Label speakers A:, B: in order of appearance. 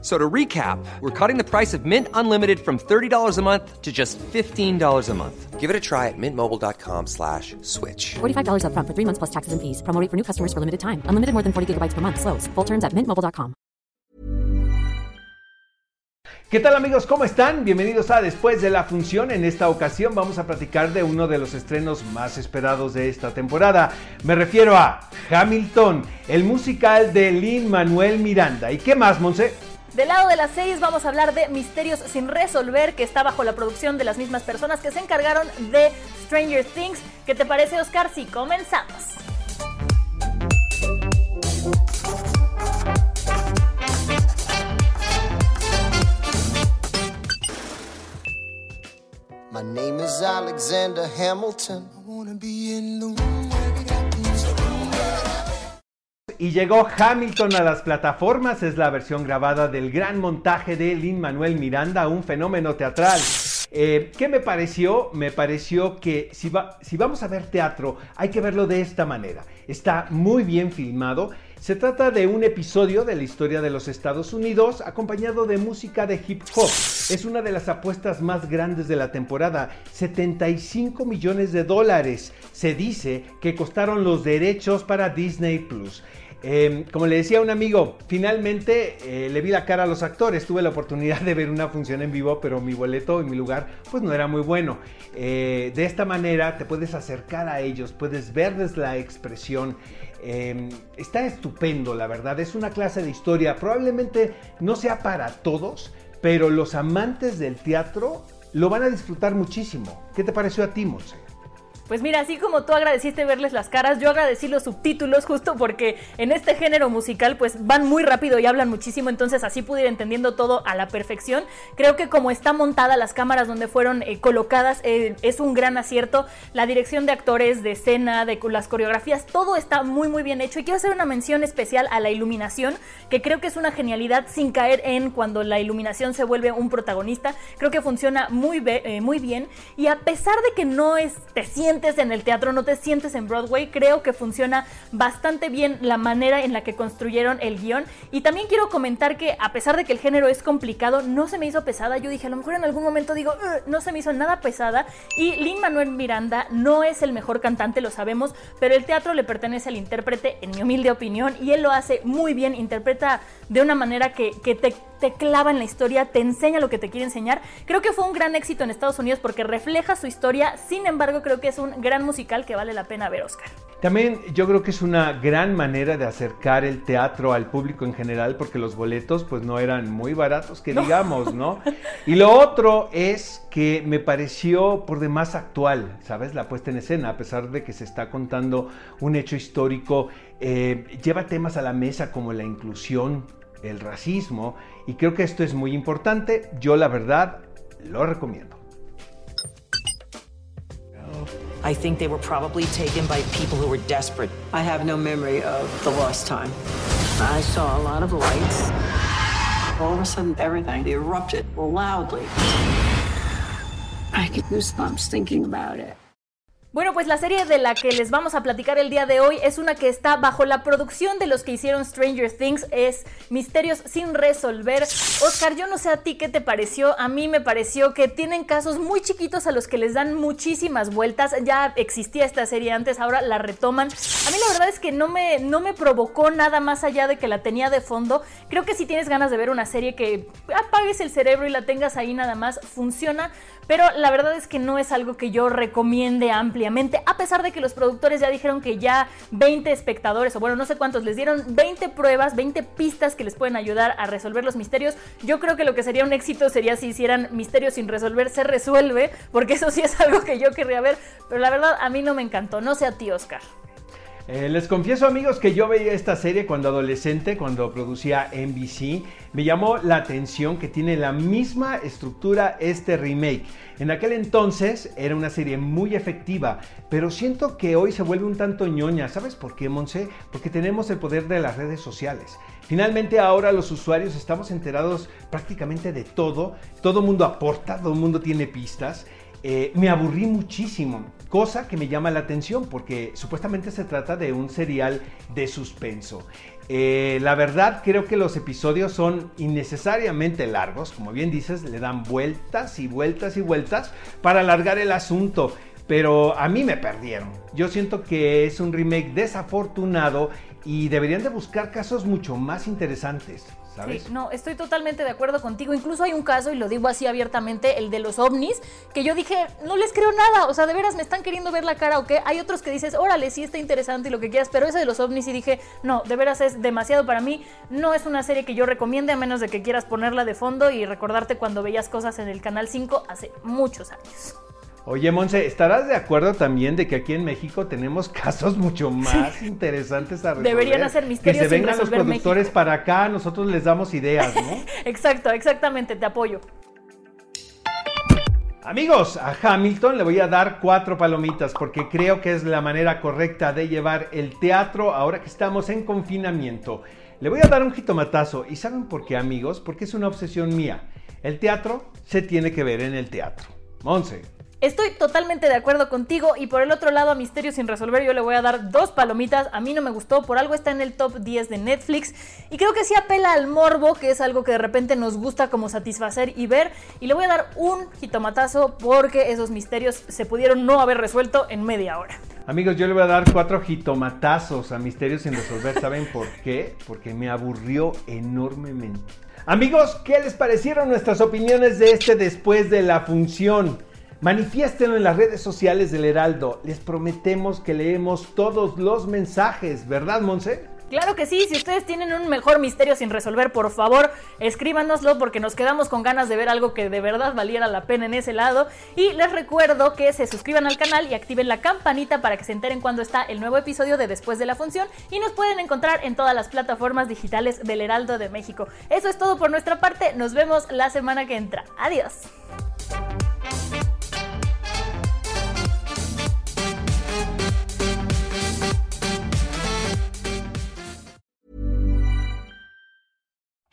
A: So to recap, we're cutting the price of Mint Unlimited from $30 a month to just $15 a month.
B: Give it a try at mintmobile.com slash switch.
C: $45 upfront for three months plus taxes and fees. Promo rate for new customers for limited time. Unlimited more than 40 gigabytes per month. Slows. Full terms at mintmobile.com.
D: ¿Qué tal amigos? ¿Cómo están? Bienvenidos a Después de la Función. En esta ocasión vamos a platicar de uno de los estrenos más esperados de esta temporada. Me refiero a Hamilton, el musical de Lin Manuel Miranda. ¿Y qué más, Monse?
E: Del lado de las seis vamos a hablar de Misterios sin resolver, que está bajo la producción de las mismas personas que se encargaron de Stranger Things. ¿Qué te parece, Oscar? Si comenzamos.
F: My name is Alexander Hamilton. I wanna be in the room.
D: Y llegó Hamilton a las plataformas, es la versión grabada del gran montaje de Lin Manuel Miranda, un fenómeno teatral. Eh, ¿Qué me pareció? Me pareció que si, va- si vamos a ver teatro, hay que verlo de esta manera. Está muy bien filmado. Se trata de un episodio de la historia de los Estados Unidos acompañado de música de hip hop. Es una de las apuestas más grandes de la temporada, 75 millones de dólares. Se dice que costaron los derechos para Disney Plus. Eh, como le decía un amigo, finalmente eh, le vi la cara a los actores. Tuve la oportunidad de ver una función en vivo, pero mi boleto y mi lugar pues no era muy bueno. Eh, de esta manera te puedes acercar a ellos, puedes verles la expresión. Eh, está estupendo, la verdad. Es una clase de historia. Probablemente no sea para todos, pero los amantes del teatro lo van a disfrutar muchísimo. ¿Qué te pareció a ti, Monse?
E: Pues mira, así como tú agradeciste verles las caras, yo agradecí los subtítulos justo porque en este género musical pues van muy rápido y hablan muchísimo, entonces así pude ir entendiendo todo a la perfección. Creo que como está montada las cámaras donde fueron eh, colocadas eh, es un gran acierto. La dirección de actores, de escena, de las coreografías, todo está muy muy bien hecho y quiero hacer una mención especial a la iluminación, que creo que es una genialidad sin caer en cuando la iluminación se vuelve un protagonista. Creo que funciona muy, eh, muy bien y a pesar de que no es, te sientes en el teatro, no te sientes en Broadway, creo que funciona bastante bien la manera en la que construyeron el guion. Y también quiero comentar que a pesar de que el género es complicado, no se me hizo pesada. Yo dije, a lo mejor en algún momento digo, no se me hizo nada pesada. Y Lin Manuel Miranda no es el mejor cantante, lo sabemos, pero el teatro le pertenece al intérprete, en mi humilde opinión, y él lo hace muy bien, interpreta de una manera que, que te, te clava en la historia, te enseña lo que te quiere enseñar. Creo que fue un gran éxito en Estados Unidos porque refleja su historia, sin embargo creo que es un gran musical que vale la pena ver, Oscar.
D: También yo creo que es una gran manera de acercar el teatro al público en general porque los boletos pues no eran muy baratos que digamos, ¿no? Y lo otro es que me pareció por demás actual, ¿sabes? La puesta en escena, a pesar de que se está contando un hecho histórico, eh, lleva temas a la mesa como la inclusión, el racismo y creo que esto es muy importante. Yo la verdad lo recomiendo.
G: I think they were probably taken by people who were desperate.
H: I have no memory of the lost time. I saw a lot of lights. All of a sudden, everything erupted loudly. I get goosebumps thinking about it.
E: Bueno, pues la serie de la que les vamos a platicar el día de hoy es una que está bajo la producción de los que hicieron Stranger Things, es Misterios sin resolver. Oscar, yo no sé a ti qué te pareció, a mí me pareció que tienen casos muy chiquitos a los que les dan muchísimas vueltas, ya existía esta serie antes, ahora la retoman. A mí la verdad es que no me, no me provocó nada más allá de que la tenía de fondo. Creo que si tienes ganas de ver una serie que apagues el cerebro y la tengas ahí nada más, funciona, pero la verdad es que no es algo que yo recomiende ampliamente, a pesar de que los productores ya dijeron que ya 20 espectadores, o bueno, no sé cuántos, les dieron 20 pruebas, 20 pistas que les pueden ayudar a resolver los misterios. Yo creo que lo que sería un éxito sería si hicieran misterios sin resolver, se resuelve, porque eso sí es algo que yo querría ver, pero la verdad a mí no me encantó, no sé a ti, Oscar.
D: Eh, les confieso amigos que yo veía esta serie cuando adolescente, cuando producía NBC. Me llamó la atención que tiene la misma estructura este remake. En aquel entonces era una serie muy efectiva, pero siento que hoy se vuelve un tanto ñoña. ¿Sabes por qué, Monse? Porque tenemos el poder de las redes sociales. Finalmente ahora los usuarios estamos enterados prácticamente de todo. Todo mundo aporta, todo mundo tiene pistas. Eh, me aburrí muchísimo, cosa que me llama la atención porque supuestamente se trata de un serial de suspenso. Eh, la verdad creo que los episodios son innecesariamente largos, como bien dices, le dan vueltas y vueltas y vueltas para alargar el asunto. Pero a mí me perdieron. Yo siento que es un remake desafortunado y deberían de buscar casos mucho más interesantes.
E: Sí, no, estoy totalmente de acuerdo contigo. Incluso hay un caso, y lo digo así abiertamente, el de los ovnis, que yo dije, no les creo nada. O sea, de veras me están queriendo ver la cara o qué. Hay otros que dices, órale, sí está interesante y lo que quieras, pero ese de los ovnis y dije, no, de veras es demasiado para mí. No es una serie que yo recomiende a menos de que quieras ponerla de fondo y recordarte cuando veías cosas en el Canal 5 hace muchos años.
D: Oye, Monse, ¿estarás de acuerdo también de que aquí en México tenemos casos mucho más interesantes a resolver?
E: Deberían hacer misterios
D: Que se vengan los productores
E: México.
D: para acá, nosotros les damos ideas, ¿no?
E: Exacto, exactamente, te apoyo.
D: Amigos, a Hamilton le voy a dar cuatro palomitas porque creo que es la manera correcta de llevar el teatro ahora que estamos en confinamiento. Le voy a dar un jitomatazo y ¿saben por qué amigos? Porque es una obsesión mía. El teatro se tiene que ver en el teatro. Monse.
E: Estoy totalmente de acuerdo contigo y por el otro lado a Misterio sin resolver yo le voy a dar dos palomitas, a mí no me gustó, por algo está en el top 10 de Netflix y creo que sí apela al morbo, que es algo que de repente nos gusta como satisfacer y ver y le voy a dar un jitomatazo porque esos misterios se pudieron no haber resuelto en media hora.
D: Amigos, yo le voy a dar cuatro jitomatazos a Misterios sin resolver. ¿Saben por qué? Porque me aburrió enormemente. Amigos, ¿qué les parecieron nuestras opiniones de este después de la función? Manifiéstenlo en las redes sociales del Heraldo. Les prometemos que leemos todos los mensajes, ¿verdad, Monse?
E: Claro que sí, si ustedes tienen un mejor misterio sin resolver, por favor, escríbanoslo porque nos quedamos con ganas de ver algo que de verdad valiera la pena en ese lado. Y les recuerdo que se suscriban al canal y activen la campanita para que se enteren cuando está el nuevo episodio de Después de la Función y nos pueden encontrar en todas las plataformas digitales del Heraldo de México. Eso es todo por nuestra parte, nos vemos la semana que entra. Adiós.